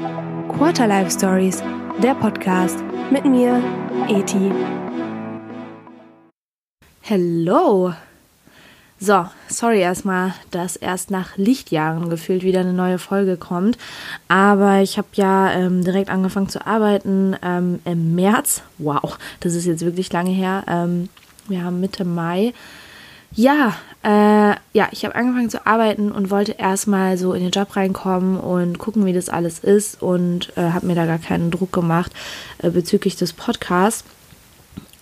Quarter Life Stories, der Podcast mit mir, Eti. Hello! So, sorry erstmal, dass erst nach Lichtjahren gefühlt wieder eine neue Folge kommt. Aber ich habe ja ähm, direkt angefangen zu arbeiten ähm, im März. Wow, das ist jetzt wirklich lange her. Ähm, wir haben Mitte Mai. Ja, äh, ja, ich habe angefangen zu arbeiten und wollte erstmal so in den Job reinkommen und gucken, wie das alles ist und äh, habe mir da gar keinen Druck gemacht äh, bezüglich des Podcasts.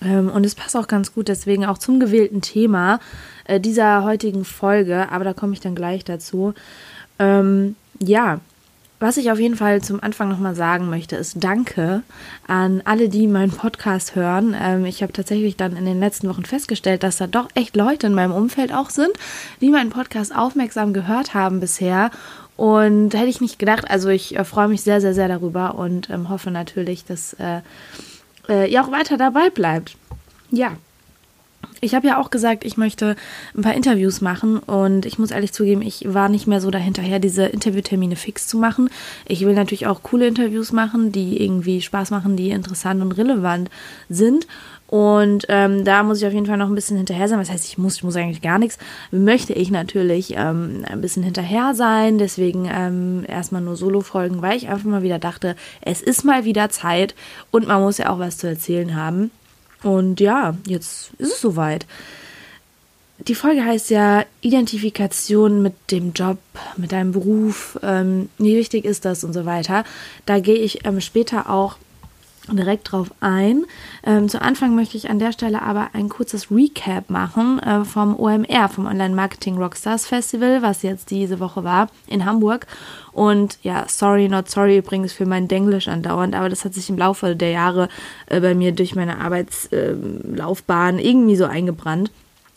Ähm, und es passt auch ganz gut deswegen auch zum gewählten Thema äh, dieser heutigen Folge, aber da komme ich dann gleich dazu. Ähm, ja, was ich auf jeden Fall zum Anfang nochmal sagen möchte, ist Danke an alle, die meinen Podcast hören. Ähm, ich habe tatsächlich dann in den letzten Wochen festgestellt, dass da doch echt Leute in meinem Umfeld auch sind, die meinen Podcast aufmerksam gehört haben bisher. Und hätte ich nicht gedacht, also ich äh, freue mich sehr, sehr, sehr darüber und ähm, hoffe natürlich, dass äh, äh, ihr auch weiter dabei bleibt. Ja. Ich habe ja auch gesagt, ich möchte ein paar Interviews machen und ich muss ehrlich zugeben, ich war nicht mehr so dahinterher, diese Interviewtermine fix zu machen. Ich will natürlich auch coole Interviews machen, die irgendwie Spaß machen, die interessant und relevant sind. Und ähm, da muss ich auf jeden Fall noch ein bisschen hinterher sein. Was heißt, ich muss, ich muss eigentlich gar nichts. Möchte ich natürlich ähm, ein bisschen hinterher sein. Deswegen ähm, erstmal nur Solo-Folgen, weil ich einfach mal wieder dachte, es ist mal wieder Zeit und man muss ja auch was zu erzählen haben. Und ja, jetzt ist es soweit. Die Folge heißt ja Identifikation mit dem Job, mit deinem Beruf, ähm, wie wichtig ist das und so weiter. Da gehe ich ähm, später auch direkt drauf ein. Ähm, zu Anfang möchte ich an der Stelle aber ein kurzes Recap machen äh, vom OMR, vom Online Marketing Rockstars Festival, was jetzt diese Woche war in Hamburg. Und ja, sorry, not sorry übrigens für mein Denglisch andauernd, aber das hat sich im Laufe der Jahre äh, bei mir durch meine Arbeitslaufbahn äh, irgendwie so eingebrannt.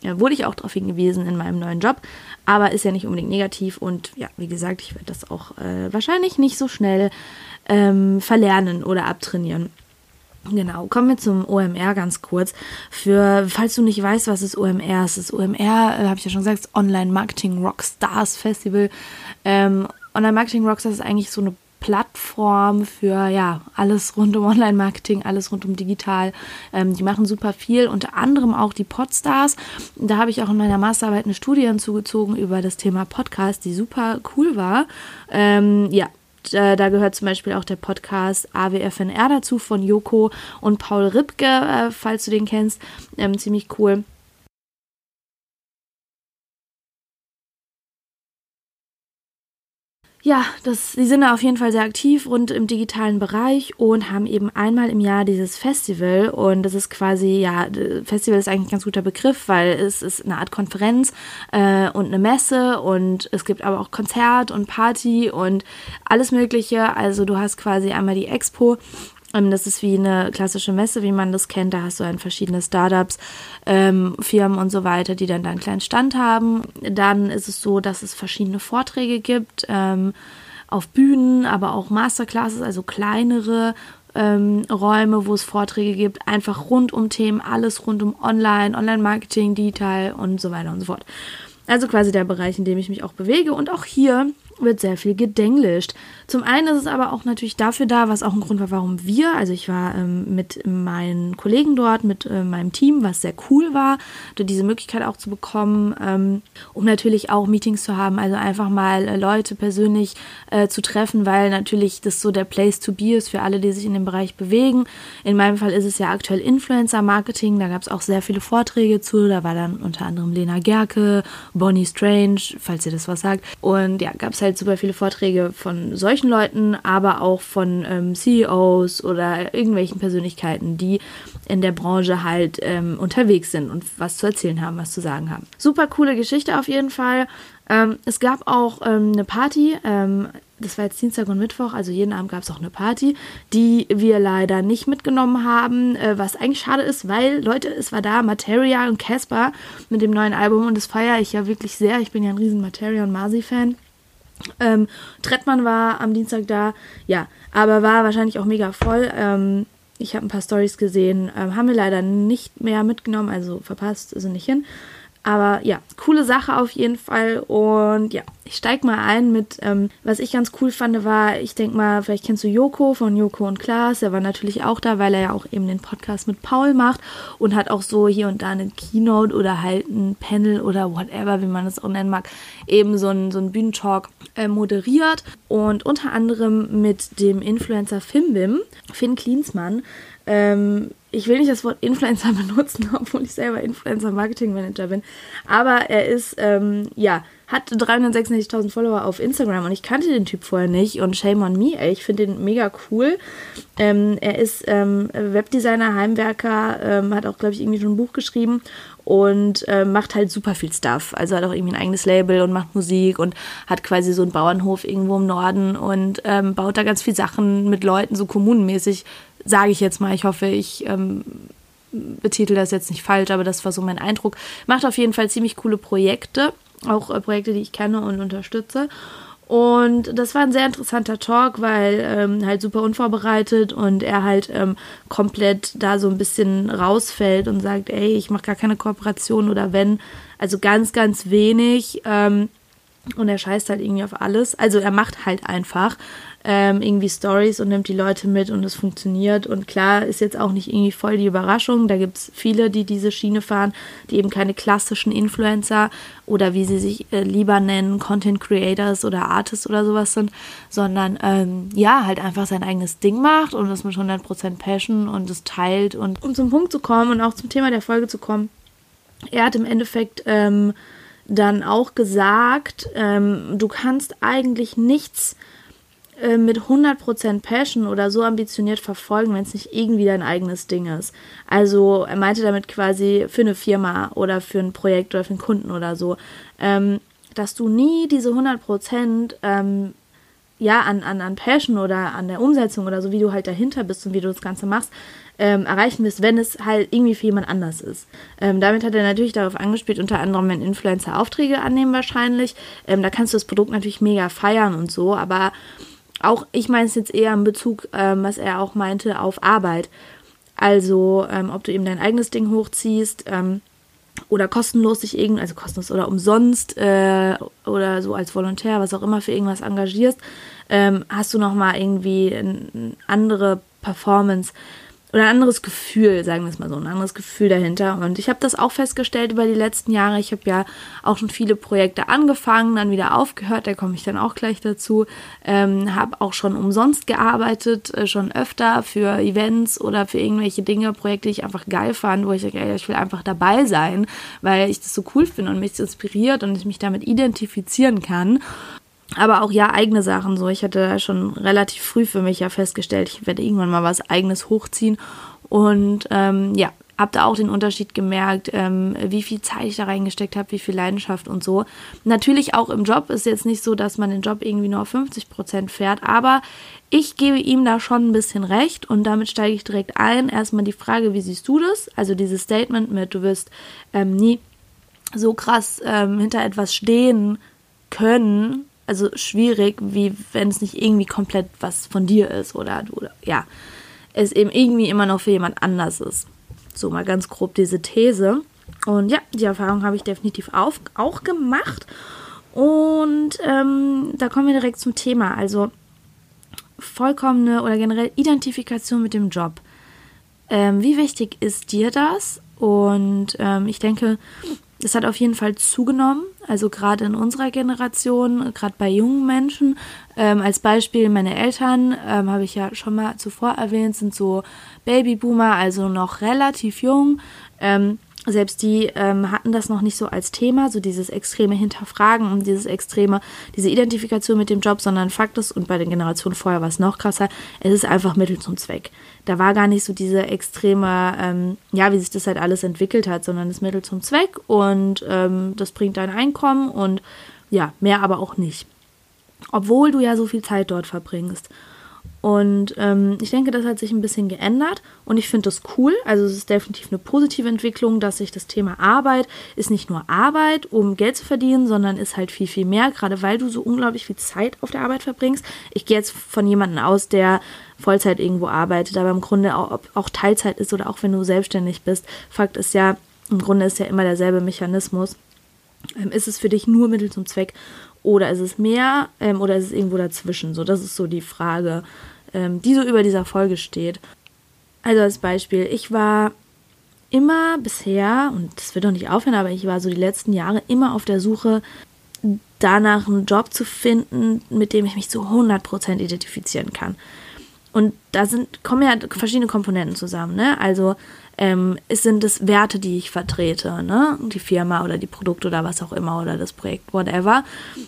Ja, wurde ich auch darauf hingewiesen in meinem neuen Job, aber ist ja nicht unbedingt negativ und ja, wie gesagt, ich werde das auch äh, wahrscheinlich nicht so schnell ähm, verlernen oder abtrainieren. Genau, kommen wir zum OMR ganz kurz. Für, falls du nicht weißt, was ist OMR ist, das OMR, äh, habe ich ja schon gesagt, Online Marketing Rockstars Festival. Ähm, Online Marketing Rockstars ist eigentlich so eine Plattform für ja alles rund um Online-Marketing, alles rund um digital. Ähm, die machen super viel, unter anderem auch die Podstars. Da habe ich auch in meiner Masterarbeit eine Studie hinzugezogen über das Thema Podcast, die super cool war. Ähm, ja, äh, da gehört zum Beispiel auch der Podcast AWFNR dazu von Joko und Paul Ripke, äh, falls du den kennst. Ähm, ziemlich cool. Ja, das, die sind da auf jeden Fall sehr aktiv und im digitalen Bereich und haben eben einmal im Jahr dieses Festival. Und das ist quasi, ja, Festival ist eigentlich ein ganz guter Begriff, weil es ist eine Art Konferenz äh, und eine Messe. Und es gibt aber auch Konzert und Party und alles Mögliche. Also du hast quasi einmal die Expo das ist wie eine klassische Messe, wie man das kennt. Da hast du dann verschiedene Startups, ähm, Firmen und so weiter, die dann da einen kleinen Stand haben. Dann ist es so, dass es verschiedene Vorträge gibt ähm, auf Bühnen, aber auch Masterclasses, also kleinere ähm, Räume, wo es Vorträge gibt, einfach rund um Themen, alles rund um Online, Online-Marketing, Digital und so weiter und so fort. Also quasi der Bereich, in dem ich mich auch bewege. Und auch hier wird sehr viel gedenglischt. Zum einen ist es aber auch natürlich dafür da, was auch ein Grund war, warum wir, also ich war ähm, mit meinen Kollegen dort, mit äh, meinem Team, was sehr cool war, diese Möglichkeit auch zu bekommen, ähm, um natürlich auch Meetings zu haben, also einfach mal äh, Leute persönlich äh, zu treffen, weil natürlich das so der Place to be ist für alle, die sich in dem Bereich bewegen. In meinem Fall ist es ja aktuell Influencer Marketing, da gab es auch sehr viele Vorträge zu, da war dann unter anderem Lena Gerke, Bonnie Strange, falls ihr das was sagt, und ja, gab es halt halt super viele Vorträge von solchen Leuten, aber auch von ähm, CEOs oder irgendwelchen Persönlichkeiten, die in der Branche halt ähm, unterwegs sind und was zu erzählen haben, was zu sagen haben. Super coole Geschichte auf jeden Fall. Ähm, es gab auch ähm, eine Party ähm, das war jetzt Dienstag und Mittwoch, also jeden Abend gab es auch eine Party, die wir leider nicht mitgenommen haben, äh, was eigentlich schade ist, weil, Leute, es war da Materia und Casper mit dem neuen Album und das feiere ich ja wirklich sehr. Ich bin ja ein riesen Materia und Marzi-Fan. Ähm, Trettmann war am Dienstag da, ja, aber war wahrscheinlich auch mega voll. Ähm, ich habe ein paar Stories gesehen, ähm, haben wir leider nicht mehr mitgenommen, also verpasst, sind nicht hin. Aber ja, coole Sache auf jeden Fall. Und ja, ich steig mal ein mit, ähm, was ich ganz cool fand, war, ich denke mal, vielleicht kennst du Joko von Joko und Klaas. Er war natürlich auch da, weil er ja auch eben den Podcast mit Paul macht und hat auch so hier und da eine Keynote oder halt ein Panel oder whatever, wie man es auch nennen mag, eben so ein, so ein Bühnentalk äh, moderiert und unter anderem mit dem Influencer Fimbim, Finn Klinsmann. Ähm, ich will nicht das Wort Influencer benutzen, obwohl ich selber Influencer Marketing Manager bin, aber er ist, ähm, ja, hat 366.000 Follower auf Instagram und ich kannte den Typ vorher nicht und shame on me, ey, ich finde den mega cool. Ähm, er ist ähm, Webdesigner, Heimwerker, ähm, hat auch, glaube ich, irgendwie schon ein Buch geschrieben und äh, macht halt super viel Stuff. Also hat auch irgendwie ein eigenes Label und macht Musik und hat quasi so einen Bauernhof irgendwo im Norden und ähm, baut da ganz viel Sachen mit Leuten, so kommunenmäßig, sage ich jetzt mal. Ich hoffe, ich ähm, betitel das jetzt nicht falsch, aber das war so mein Eindruck. Macht auf jeden Fall ziemlich coole Projekte auch äh, Projekte, die ich kenne und unterstütze. Und das war ein sehr interessanter Talk, weil ähm, halt super unvorbereitet und er halt ähm, komplett da so ein bisschen rausfällt und sagt, ey, ich mache gar keine Kooperation oder wenn, also ganz, ganz wenig. Ähm, und er scheißt halt irgendwie auf alles. Also er macht halt einfach ähm, irgendwie Stories und nimmt die Leute mit und es funktioniert. Und klar ist jetzt auch nicht irgendwie voll die Überraschung. Da gibt es viele, die diese Schiene fahren, die eben keine klassischen Influencer oder wie sie sich äh, lieber nennen, Content Creators oder Artists oder sowas sind, sondern ähm, ja, halt einfach sein eigenes Ding macht und das mit 100% Passion und es teilt. Und um zum Punkt zu kommen und auch zum Thema der Folge zu kommen, er hat im Endeffekt ähm, dann auch gesagt, ähm, du kannst eigentlich nichts äh, mit 100% Passion oder so ambitioniert verfolgen, wenn es nicht irgendwie dein eigenes Ding ist. Also er meinte damit quasi für eine Firma oder für ein Projekt oder für einen Kunden oder so, ähm, dass du nie diese 100% ähm, ja, an, an, an Passion oder an der Umsetzung oder so, wie du halt dahinter bist und wie du das Ganze machst, ähm, erreichen wirst, wenn es halt irgendwie für jemand anders ist. Ähm, damit hat er natürlich darauf angespielt, unter anderem, wenn Influencer Aufträge annehmen wahrscheinlich. Ähm, da kannst du das Produkt natürlich mega feiern und so, aber auch, ich meine es jetzt eher in Bezug, ähm, was er auch meinte, auf Arbeit. Also, ähm, ob du eben dein eigenes Ding hochziehst ähm, oder kostenlos dich irgendwie, also kostenlos oder umsonst äh, oder so als Volontär, was auch immer für irgendwas engagierst, ähm, hast du nochmal irgendwie eine andere Performance oder ein anderes Gefühl, sagen wir es mal so, ein anderes Gefühl dahinter. Und ich habe das auch festgestellt über die letzten Jahre. Ich habe ja auch schon viele Projekte angefangen, dann wieder aufgehört, da komme ich dann auch gleich dazu. Ähm, habe auch schon umsonst gearbeitet, äh, schon öfter für Events oder für irgendwelche Dinge, Projekte, die ich einfach geil fand, wo ich sage, ey, ich will einfach dabei sein, weil ich das so cool finde und mich inspiriert und ich mich damit identifizieren kann aber auch ja eigene Sachen so. Ich hatte schon relativ früh für mich ja festgestellt, ich werde irgendwann mal was eigenes hochziehen und ähm, ja, habe da auch den Unterschied gemerkt, ähm, wie viel Zeit ich da reingesteckt habe, wie viel Leidenschaft und so. Natürlich auch im Job ist jetzt nicht so, dass man den Job irgendwie nur auf 50 Prozent fährt, aber ich gebe ihm da schon ein bisschen recht und damit steige ich direkt ein. Erstmal die Frage, wie siehst du das? Also dieses Statement mit, du wirst ähm, nie so krass ähm, hinter etwas stehen können, also schwierig, wie wenn es nicht irgendwie komplett was von dir ist oder du, ja, es eben irgendwie immer noch für jemand anders ist. So mal ganz grob diese These. Und ja, die Erfahrung habe ich definitiv auf, auch gemacht. Und ähm, da kommen wir direkt zum Thema. Also vollkommene oder generell Identifikation mit dem Job. Ähm, wie wichtig ist dir das? Und ähm, ich denke, es hat auf jeden Fall zugenommen, also gerade in unserer Generation, gerade bei jungen Menschen. Ähm, als Beispiel meine Eltern, ähm, habe ich ja schon mal zuvor erwähnt, sind so Babyboomer, also noch relativ jung. Ähm, selbst die ähm, hatten das noch nicht so als Thema, so dieses extreme Hinterfragen und dieses extreme, diese Identifikation mit dem Job, sondern Fakt ist, und bei den Generationen vorher war es noch krasser, es ist einfach Mittel zum Zweck. Da war gar nicht so diese extreme, ähm, ja, wie sich das halt alles entwickelt hat, sondern das Mittel zum Zweck und ähm, das bringt dein Einkommen und ja, mehr aber auch nicht. Obwohl du ja so viel Zeit dort verbringst. Und ähm, ich denke, das hat sich ein bisschen geändert und ich finde das cool. Also es ist definitiv eine positive Entwicklung, dass sich das Thema Arbeit ist nicht nur Arbeit, um Geld zu verdienen, sondern ist halt viel, viel mehr, gerade weil du so unglaublich viel Zeit auf der Arbeit verbringst. Ich gehe jetzt von jemandem aus, der Vollzeit irgendwo arbeitet, aber im Grunde auch, auch Teilzeit ist oder auch wenn du selbstständig bist. Fakt ist ja, im Grunde ist ja immer derselbe Mechanismus. Ähm, ist es für dich nur Mittel zum Zweck Oder ist es mehr ähm, oder ist es irgendwo dazwischen? So, das ist so die Frage, ähm, die so über dieser Folge steht. Also als Beispiel, ich war immer bisher, und das wird doch nicht aufhören, aber ich war so die letzten Jahre immer auf der Suche danach, einen Job zu finden, mit dem ich mich zu 100% identifizieren kann. Und da sind, kommen ja verschiedene Komponenten zusammen, ne? Also ähm, sind es Werte, die ich vertrete, ne? Die Firma oder die Produkte oder was auch immer oder das Projekt, whatever,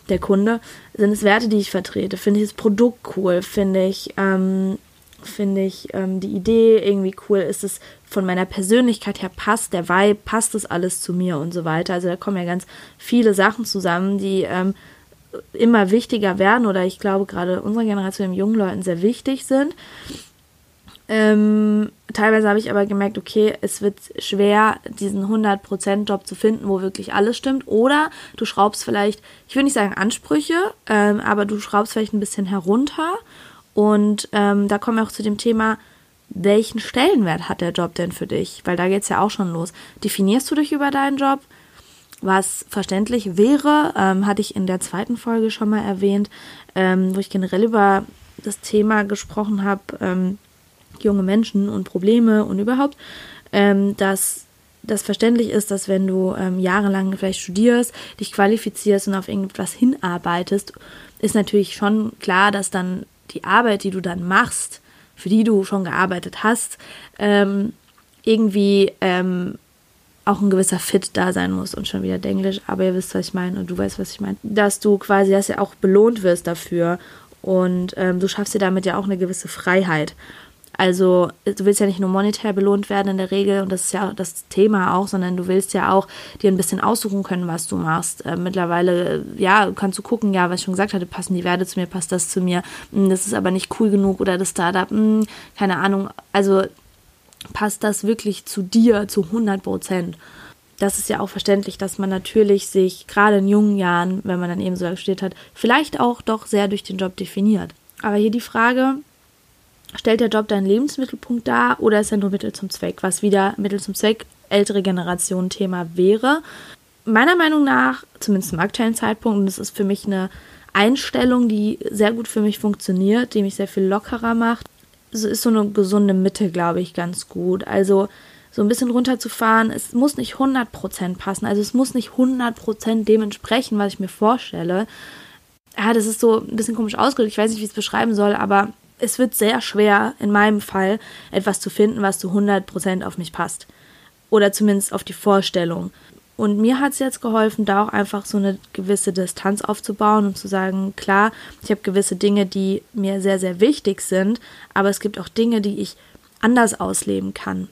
der Kunde, sind es Werte, die ich vertrete. Finde ich das Produkt cool, finde ich, ähm, finde ich ähm, die Idee irgendwie cool, ist es von meiner Persönlichkeit her passt, der Vibe, passt das alles zu mir und so weiter. Also da kommen ja ganz viele Sachen zusammen, die ähm, immer wichtiger werden oder ich glaube gerade unserer Generation jungen Leuten sehr wichtig sind. Ähm, teilweise habe ich aber gemerkt, okay, es wird schwer, diesen 100%-Job zu finden, wo wirklich alles stimmt. Oder du schraubst vielleicht, ich will nicht sagen Ansprüche, ähm, aber du schraubst vielleicht ein bisschen herunter. Und ähm, da kommen wir auch zu dem Thema, welchen Stellenwert hat der Job denn für dich? Weil da geht es ja auch schon los. Definierst du dich über deinen Job? Was verständlich wäre, ähm, hatte ich in der zweiten Folge schon mal erwähnt, ähm, wo ich generell über das Thema gesprochen habe, ähm, junge Menschen und Probleme und überhaupt, ähm, dass das verständlich ist, dass wenn du ähm, jahrelang vielleicht studierst, dich qualifizierst und auf irgendetwas hinarbeitest, ist natürlich schon klar, dass dann die Arbeit, die du dann machst, für die du schon gearbeitet hast, ähm, irgendwie ähm, auch ein gewisser Fit da sein muss und schon wieder Englisch, aber ihr wisst, was ich meine und du weißt, was ich meine, dass du quasi, dass ja auch belohnt wirst dafür und ähm, du schaffst dir damit ja auch eine gewisse Freiheit. Also du willst ja nicht nur monetär belohnt werden in der Regel und das ist ja das Thema auch, sondern du willst ja auch dir ein bisschen aussuchen können, was du machst. Äh, mittlerweile, ja, kannst du gucken, ja, was ich schon gesagt hatte, passen die Werte zu mir, passt das zu mir, hm, das ist aber nicht cool genug oder das Startup, hm, keine Ahnung. Also passt das wirklich zu dir zu 100 Prozent? Das ist ja auch verständlich, dass man natürlich sich gerade in jungen Jahren, wenn man dann eben so studiert hat, vielleicht auch doch sehr durch den Job definiert. Aber hier die Frage, stellt der Job deinen Lebensmittelpunkt dar oder ist er nur Mittel zum Zweck, was wieder Mittel zum Zweck ältere Generation Thema wäre. Meiner Meinung nach, zumindest zum aktuellen Zeitpunkt, und das ist für mich eine Einstellung, die sehr gut für mich funktioniert, die mich sehr viel lockerer macht, so ist so eine gesunde Mitte, glaube ich, ganz gut. Also so ein bisschen runterzufahren, es muss nicht 100% passen, also es muss nicht 100% dem entsprechen, was ich mir vorstelle. Ja, das ist so ein bisschen komisch ausgedrückt, ich weiß nicht, wie ich es beschreiben soll, aber es wird sehr schwer, in meinem Fall, etwas zu finden, was zu 100% auf mich passt. Oder zumindest auf die Vorstellung. Und mir hat es jetzt geholfen, da auch einfach so eine gewisse Distanz aufzubauen und zu sagen, klar, ich habe gewisse Dinge, die mir sehr, sehr wichtig sind, aber es gibt auch Dinge, die ich anders ausleben kann.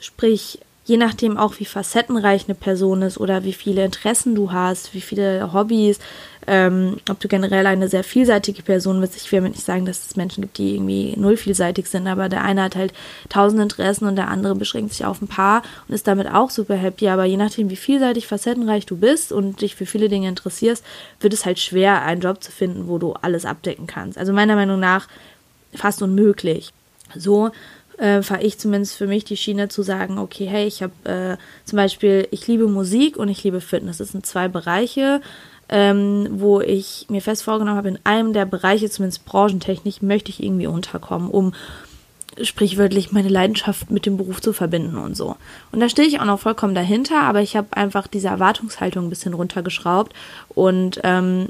Sprich, je nachdem auch, wie facettenreich eine Person ist oder wie viele Interessen du hast, wie viele Hobbys, ähm, ob du generell eine sehr vielseitige Person bist. Ich will mir nicht sagen, dass es Menschen gibt, die irgendwie null vielseitig sind, aber der eine hat halt tausend Interessen und der andere beschränkt sich auf ein paar und ist damit auch super happy. Aber je nachdem, wie vielseitig, facettenreich du bist und dich für viele Dinge interessierst, wird es halt schwer, einen Job zu finden, wo du alles abdecken kannst. Also meiner Meinung nach fast unmöglich. So äh, fahre ich zumindest für mich die Schiene zu sagen, okay, hey, ich habe äh, zum Beispiel, ich liebe Musik und ich liebe Fitness. Das sind zwei Bereiche, ähm, wo ich mir fest vorgenommen habe, in einem der Bereiche, zumindest branchentechnisch, möchte ich irgendwie unterkommen, um sprichwörtlich meine Leidenschaft mit dem Beruf zu verbinden und so. Und da stehe ich auch noch vollkommen dahinter, aber ich habe einfach diese Erwartungshaltung ein bisschen runtergeschraubt und ähm,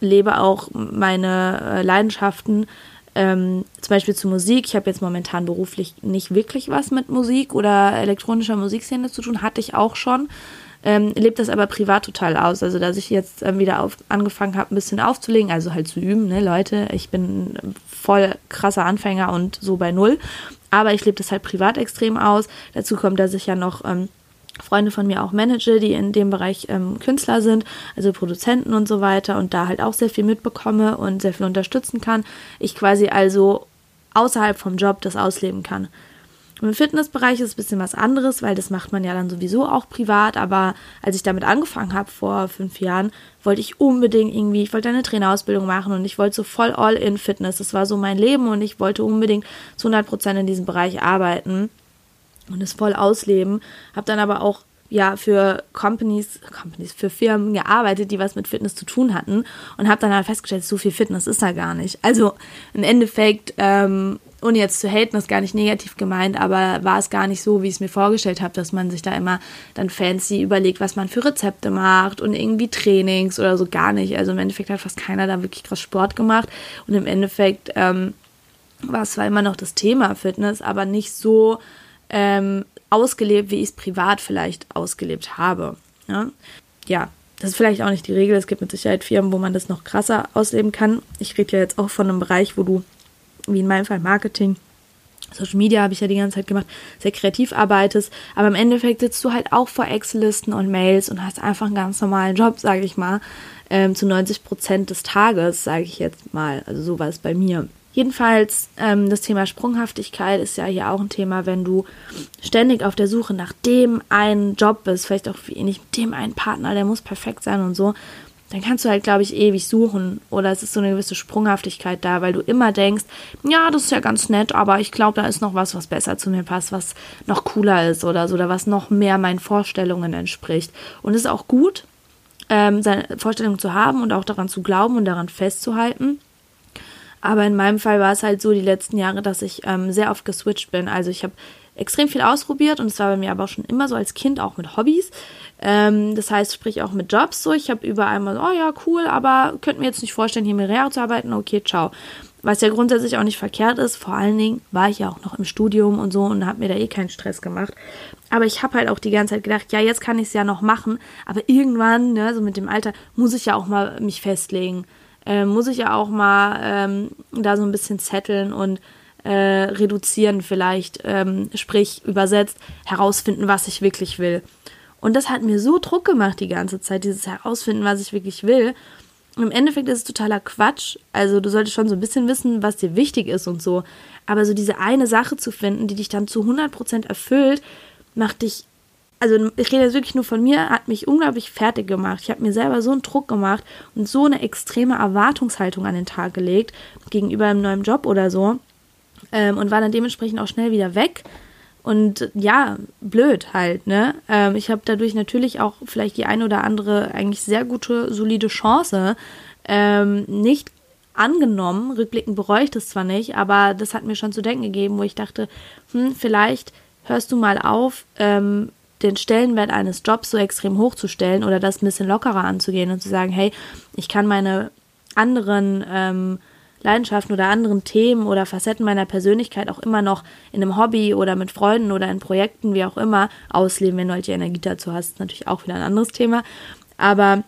lebe auch meine äh, Leidenschaften ähm, zum Beispiel zu Musik. Ich habe jetzt momentan beruflich nicht wirklich was mit Musik oder elektronischer Musikszene zu tun, hatte ich auch schon ähm, lebt das aber privat total aus. Also, dass ich jetzt ähm, wieder auf, angefangen habe, ein bisschen aufzulegen, also halt zu üben, ne, Leute, ich bin voll krasser Anfänger und so bei Null. Aber ich lebe das halt privat extrem aus. Dazu kommt, dass ich ja noch ähm, Freunde von mir auch manage, die in dem Bereich ähm, Künstler sind, also Produzenten und so weiter und da halt auch sehr viel mitbekomme und sehr viel unterstützen kann. Ich quasi also außerhalb vom Job das ausleben kann. Im Fitnessbereich ist es ein bisschen was anderes, weil das macht man ja dann sowieso auch privat. Aber als ich damit angefangen habe vor fünf Jahren, wollte ich unbedingt irgendwie, ich wollte eine Trainerausbildung machen und ich wollte so voll all in Fitness. Das war so mein Leben und ich wollte unbedingt zu 100 Prozent in diesem Bereich arbeiten und es voll ausleben. Habe dann aber auch ja für Companies, Companies, für Firmen gearbeitet, die was mit Fitness zu tun hatten und habe dann halt festgestellt, so viel Fitness ist da gar nicht. Also im Endeffekt, ähm, ohne jetzt zu haten, ist gar nicht negativ gemeint, aber war es gar nicht so, wie ich es mir vorgestellt habe, dass man sich da immer dann fancy überlegt, was man für Rezepte macht und irgendwie Trainings oder so gar nicht. Also im Endeffekt hat fast keiner da wirklich krass Sport gemacht und im Endeffekt ähm, war es zwar immer noch das Thema Fitness, aber nicht so ähm, ausgelebt, wie ich es privat vielleicht ausgelebt habe. Ja? ja, das ist vielleicht auch nicht die Regel. Es gibt mit Sicherheit Firmen, wo man das noch krasser ausleben kann. Ich rede ja jetzt auch von einem Bereich, wo du, wie in meinem Fall Marketing, Social Media habe ich ja die ganze Zeit gemacht, sehr kreativ arbeitest, aber im Endeffekt sitzt du halt auch vor Excel-Listen und Mails und hast einfach einen ganz normalen Job, sage ich mal, ähm, zu 90 Prozent des Tages, sage ich jetzt mal. Also so war es bei mir. Jedenfalls, ähm, das Thema Sprunghaftigkeit ist ja hier auch ein Thema, wenn du ständig auf der Suche nach dem einen Job bist, vielleicht auch mit dem einen Partner, der muss perfekt sein und so, dann kannst du halt, glaube ich, ewig suchen. Oder es ist so eine gewisse Sprunghaftigkeit da, weil du immer denkst, ja, das ist ja ganz nett, aber ich glaube, da ist noch was, was besser zu mir passt, was noch cooler ist oder so, oder was noch mehr meinen Vorstellungen entspricht. Und es ist auch gut, ähm, seine Vorstellungen zu haben und auch daran zu glauben und daran festzuhalten. Aber in meinem Fall war es halt so die letzten Jahre, dass ich ähm, sehr oft geswitcht bin. Also ich habe extrem viel ausprobiert und es war bei mir aber auch schon immer so als Kind auch mit Hobbys. Ähm, das heißt, sprich auch mit Jobs so. Ich habe überall mal so, oh ja, cool, aber könnte mir jetzt nicht vorstellen, hier mehrere zu arbeiten. Okay, ciao. Was ja grundsätzlich auch nicht verkehrt ist. Vor allen Dingen war ich ja auch noch im Studium und so und habe mir da eh keinen Stress gemacht. Aber ich habe halt auch die ganze Zeit gedacht, ja, jetzt kann ich es ja noch machen. Aber irgendwann, ne, so mit dem Alter, muss ich ja auch mal mich festlegen äh, muss ich ja auch mal ähm, da so ein bisschen zetteln und äh, reduzieren vielleicht, ähm, sprich übersetzt, herausfinden, was ich wirklich will. Und das hat mir so Druck gemacht die ganze Zeit, dieses Herausfinden, was ich wirklich will. Und Im Endeffekt ist es totaler Quatsch. Also du solltest schon so ein bisschen wissen, was dir wichtig ist und so. Aber so diese eine Sache zu finden, die dich dann zu 100% erfüllt, macht dich also ich rede jetzt wirklich nur von mir, hat mich unglaublich fertig gemacht. Ich habe mir selber so einen Druck gemacht und so eine extreme Erwartungshaltung an den Tag gelegt gegenüber einem neuen Job oder so ähm, und war dann dementsprechend auch schnell wieder weg. Und ja, blöd halt, ne? Ähm, ich habe dadurch natürlich auch vielleicht die eine oder andere eigentlich sehr gute, solide Chance ähm, nicht angenommen. Rückblickend bereue ich das zwar nicht, aber das hat mir schon zu denken gegeben, wo ich dachte, hm, vielleicht hörst du mal auf, ähm, den Stellenwert eines Jobs so extrem hochzustellen oder das ein bisschen lockerer anzugehen und zu sagen, hey, ich kann meine anderen ähm, Leidenschaften oder anderen Themen oder Facetten meiner Persönlichkeit auch immer noch in einem Hobby oder mit Freunden oder in Projekten, wie auch immer, ausleben, wenn du halt die Energie dazu hast. Ist natürlich auch wieder ein anderes Thema. Aber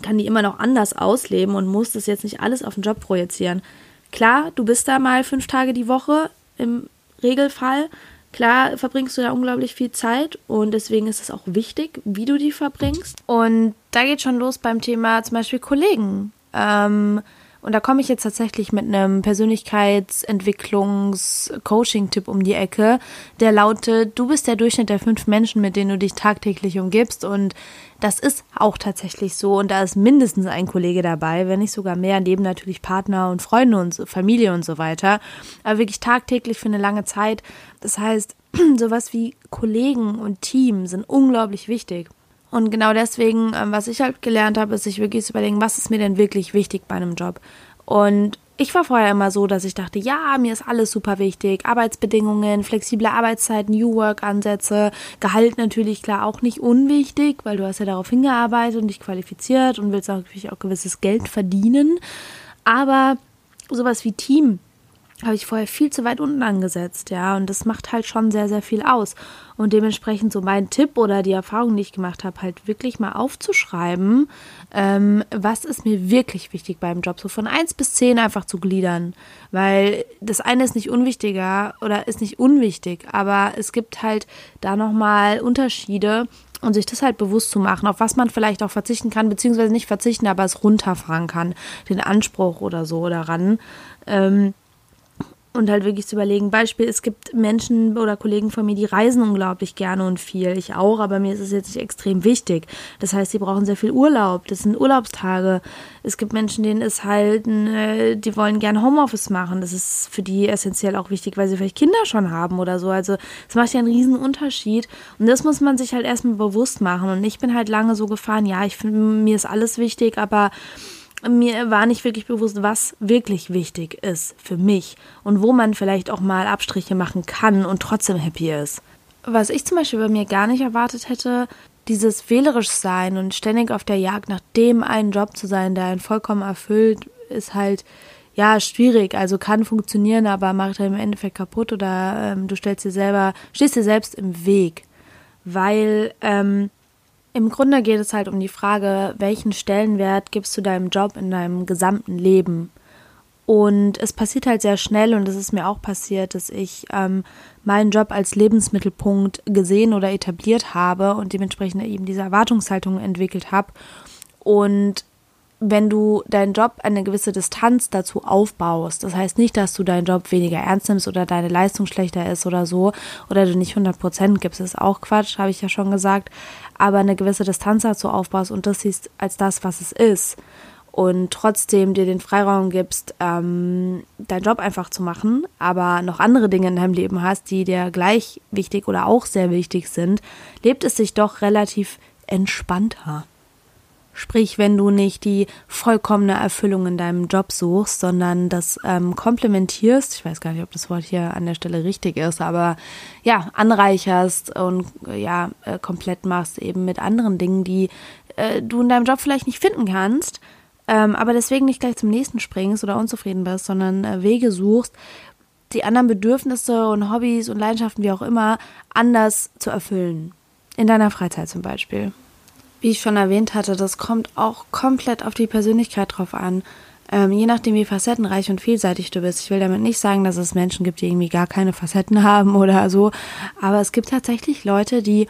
kann die immer noch anders ausleben und muss das jetzt nicht alles auf den Job projizieren. Klar, du bist da mal fünf Tage die Woche im Regelfall, Klar verbringst du da unglaublich viel Zeit und deswegen ist es auch wichtig, wie du die verbringst. Und da geht schon los beim Thema zum Beispiel Kollegen. Ähm, und da komme ich jetzt tatsächlich mit einem Persönlichkeitsentwicklungs-Coaching-Tipp um die Ecke, der lautet, du bist der Durchschnitt der fünf Menschen, mit denen du dich tagtäglich umgibst und das ist auch tatsächlich so und da ist mindestens ein Kollege dabei, wenn nicht sogar mehr, neben natürlich Partner und Freunde und Familie und so weiter, aber wirklich tagtäglich für eine lange Zeit. Das heißt, sowas wie Kollegen und Team sind unglaublich wichtig. Und genau deswegen, ähm, was ich halt gelernt habe, ist sich wirklich zu überlegen, was ist mir denn wirklich wichtig bei einem Job. Und ich war vorher immer so, dass ich dachte, ja, mir ist alles super wichtig. Arbeitsbedingungen, flexible Arbeitszeiten, New Work-Ansätze, Gehalt natürlich klar auch nicht unwichtig, weil du hast ja darauf hingearbeitet und dich qualifiziert und willst natürlich auch gewisses Geld verdienen. Aber sowas wie Team habe ich vorher viel zu weit unten angesetzt, ja, und das macht halt schon sehr, sehr viel aus. Und dementsprechend so mein Tipp oder die Erfahrung, die ich gemacht habe, halt wirklich mal aufzuschreiben, ähm, was ist mir wirklich wichtig beim Job, so von 1 bis 10 einfach zu gliedern, weil das eine ist nicht unwichtiger oder ist nicht unwichtig, aber es gibt halt da nochmal Unterschiede und sich das halt bewusst zu machen, auf was man vielleicht auch verzichten kann, beziehungsweise nicht verzichten, aber es runterfahren kann, den Anspruch oder so daran. Ähm, und halt wirklich zu überlegen. Beispiel, es gibt Menschen oder Kollegen von mir, die reisen unglaublich gerne und viel. Ich auch, aber mir ist es jetzt nicht extrem wichtig. Das heißt, sie brauchen sehr viel Urlaub. Das sind Urlaubstage. Es gibt Menschen, denen ist halt, äh, die wollen gerne Homeoffice machen. Das ist für die essentiell auch wichtig, weil sie vielleicht Kinder schon haben oder so. Also es macht ja einen riesen Unterschied. Und das muss man sich halt erstmal bewusst machen. Und ich bin halt lange so gefahren, ja, ich finde, mir ist alles wichtig, aber mir war nicht wirklich bewusst, was wirklich wichtig ist für mich und wo man vielleicht auch mal Abstriche machen kann und trotzdem happy ist. Was ich zum Beispiel bei mir gar nicht erwartet hätte, dieses wählerisch sein und ständig auf der Jagd nach dem einen Job zu sein, der einen vollkommen erfüllt, ist halt ja schwierig. Also kann funktionieren, aber macht halt im Endeffekt kaputt oder ähm, du stellst dir selber, stehst dir selbst im Weg, weil ähm, im Grunde geht es halt um die Frage, welchen Stellenwert gibst du deinem Job in deinem gesamten Leben? Und es passiert halt sehr schnell, und es ist mir auch passiert, dass ich ähm, meinen Job als Lebensmittelpunkt gesehen oder etabliert habe und dementsprechend eben diese Erwartungshaltung entwickelt habe. Und wenn du deinen Job eine gewisse Distanz dazu aufbaust, das heißt nicht, dass du deinen Job weniger ernst nimmst oder deine Leistung schlechter ist oder so, oder du nicht 100 Prozent gibst, ist auch Quatsch, habe ich ja schon gesagt, aber eine gewisse Distanz dazu aufbaust und das siehst als das, was es ist und trotzdem dir den Freiraum gibst, ähm, deinen Job einfach zu machen, aber noch andere Dinge in deinem Leben hast, die dir gleich wichtig oder auch sehr wichtig sind, lebt es sich doch relativ entspannter. Sprich, wenn du nicht die vollkommene Erfüllung in deinem Job suchst, sondern das ähm, komplementierst, ich weiß gar nicht, ob das Wort hier an der Stelle richtig ist, aber ja, anreicherst und ja, äh, komplett machst eben mit anderen Dingen, die äh, du in deinem Job vielleicht nicht finden kannst, ähm, aber deswegen nicht gleich zum nächsten springst oder unzufrieden bist, sondern äh, Wege suchst, die anderen Bedürfnisse und Hobbys und Leidenschaften, wie auch immer, anders zu erfüllen. In deiner Freizeit zum Beispiel wie ich schon erwähnt hatte, das kommt auch komplett auf die Persönlichkeit drauf an. Ähm, je nachdem, wie facettenreich und vielseitig du bist. Ich will damit nicht sagen, dass es Menschen gibt, die irgendwie gar keine Facetten haben oder so. Aber es gibt tatsächlich Leute, die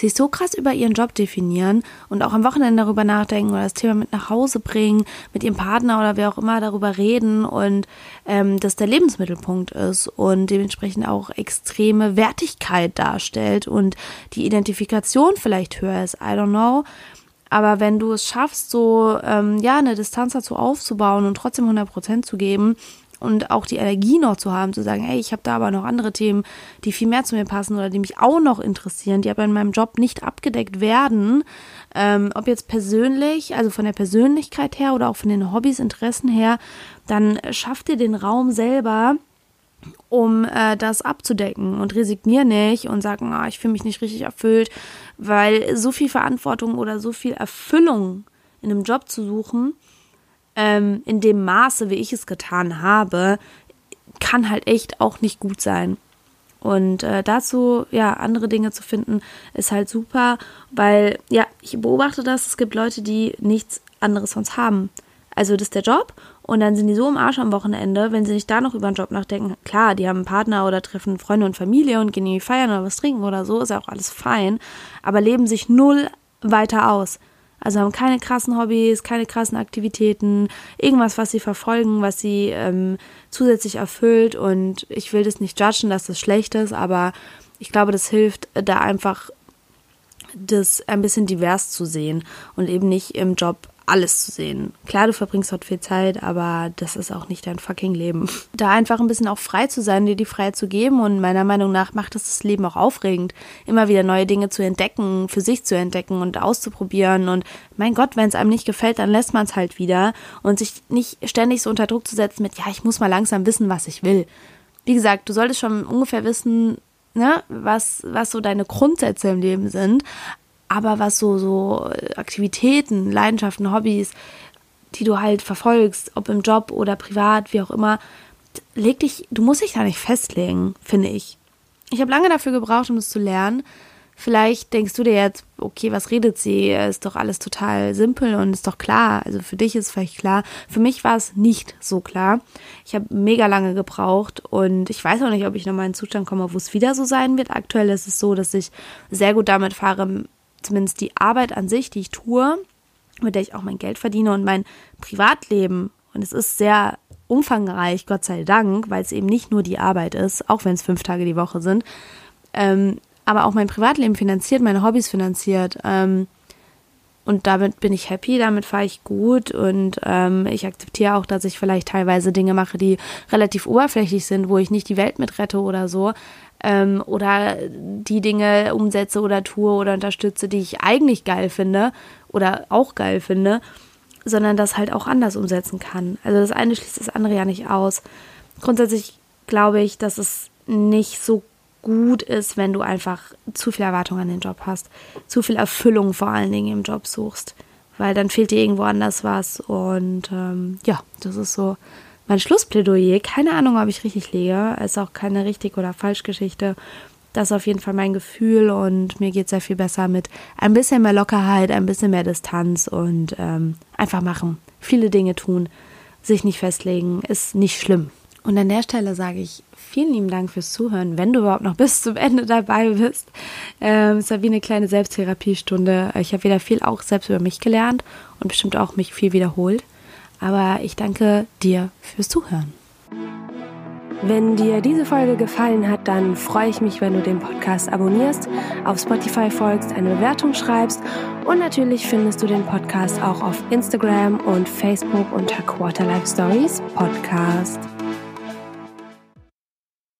sich so krass über ihren Job definieren und auch am Wochenende darüber nachdenken oder das Thema mit nach Hause bringen, mit ihrem Partner oder wer auch immer darüber reden und ähm, dass der Lebensmittelpunkt ist und dementsprechend auch extreme Wertigkeit darstellt und die Identifikation vielleicht höher ist, I don't know. Aber wenn du es schaffst, so ähm, ja eine Distanz dazu aufzubauen und trotzdem 100% zu geben, und auch die Energie noch zu haben, zu sagen, hey, ich habe da aber noch andere Themen, die viel mehr zu mir passen oder die mich auch noch interessieren, die aber in meinem Job nicht abgedeckt werden, ähm, ob jetzt persönlich, also von der Persönlichkeit her oder auch von den Hobbys, Interessen her, dann schafft ihr den Raum selber, um äh, das abzudecken und resignier nicht und sagen, ah, ich fühle mich nicht richtig erfüllt, weil so viel Verantwortung oder so viel Erfüllung in einem Job zu suchen, ähm, in dem Maße, wie ich es getan habe, kann halt echt auch nicht gut sein. Und äh, dazu, ja, andere Dinge zu finden, ist halt super, weil, ja, ich beobachte das, es gibt Leute, die nichts anderes sonst haben. Also das ist der Job und dann sind die so im Arsch am Wochenende, wenn sie nicht da noch über den Job nachdenken. Klar, die haben einen Partner oder treffen Freunde und Familie und gehen irgendwie feiern oder was trinken oder so, ist ja auch alles fein, aber leben sich null weiter aus. Also haben keine krassen Hobbys, keine krassen Aktivitäten, irgendwas, was sie verfolgen, was sie ähm, zusätzlich erfüllt. Und ich will das nicht judgen, dass das schlecht ist, aber ich glaube, das hilft, da einfach das ein bisschen divers zu sehen und eben nicht im Job alles zu sehen. Klar, du verbringst dort viel Zeit, aber das ist auch nicht dein fucking Leben. Da einfach ein bisschen auch frei zu sein, dir die Freiheit zu geben und meiner Meinung nach macht es das Leben auch aufregend, immer wieder neue Dinge zu entdecken, für sich zu entdecken und auszuprobieren und mein Gott, wenn es einem nicht gefällt, dann lässt man es halt wieder und sich nicht ständig so unter Druck zu setzen mit, ja, ich muss mal langsam wissen, was ich will. Wie gesagt, du solltest schon ungefähr wissen, ne, was, was so deine Grundsätze im Leben sind, aber was so, so Aktivitäten, Leidenschaften, Hobbys, die du halt verfolgst, ob im Job oder privat, wie auch immer, leg dich, du musst dich da nicht festlegen, finde ich. Ich habe lange dafür gebraucht, um das zu lernen. Vielleicht denkst du dir jetzt, okay, was redet sie? Ist doch alles total simpel und ist doch klar. Also für dich ist es vielleicht klar. Für mich war es nicht so klar. Ich habe mega lange gebraucht und ich weiß auch nicht, ob ich nochmal in einen Zustand komme, wo es wieder so sein wird. Aktuell ist es so, dass ich sehr gut damit fahre, zumindest die Arbeit an sich, die ich tue, mit der ich auch mein Geld verdiene und mein Privatleben, und es ist sehr umfangreich, Gott sei Dank, weil es eben nicht nur die Arbeit ist, auch wenn es fünf Tage die Woche sind. Ähm, aber auch mein Privatleben finanziert, meine Hobbys finanziert. Ähm, und damit bin ich happy, damit fahre ich gut und ähm, ich akzeptiere auch, dass ich vielleicht teilweise Dinge mache, die relativ oberflächlich sind, wo ich nicht die Welt mit rette oder so. Ähm, oder die Dinge umsetze oder tue oder unterstütze, die ich eigentlich geil finde oder auch geil finde, sondern das halt auch anders umsetzen kann. Also das eine schließt das andere ja nicht aus. Grundsätzlich glaube ich, dass es nicht so gut ist, wenn du einfach zu viel Erwartung an den Job hast, zu viel Erfüllung vor allen Dingen im Job suchst, weil dann fehlt dir irgendwo anders was. Und ähm, ja, das ist so mein Schlussplädoyer. Keine Ahnung, ob ich richtig liege, ist auch keine richtig oder falsch Geschichte. Das ist auf jeden Fall mein Gefühl. Und mir geht sehr viel besser mit ein bisschen mehr Lockerheit, ein bisschen mehr Distanz und ähm, einfach machen, viele Dinge tun, sich nicht festlegen, ist nicht schlimm. Und an der Stelle sage ich vielen lieben Dank fürs Zuhören, wenn du überhaupt noch bis zum Ende dabei bist. Ähm, es war wie eine kleine Selbsttherapiestunde. Ich habe wieder viel auch selbst über mich gelernt und bestimmt auch mich viel wiederholt. Aber ich danke dir fürs Zuhören. Wenn dir diese Folge gefallen hat, dann freue ich mich, wenn du den Podcast abonnierst, auf Spotify folgst, eine Bewertung schreibst und natürlich findest du den Podcast auch auf Instagram und Facebook unter Quarterlife Stories Podcast.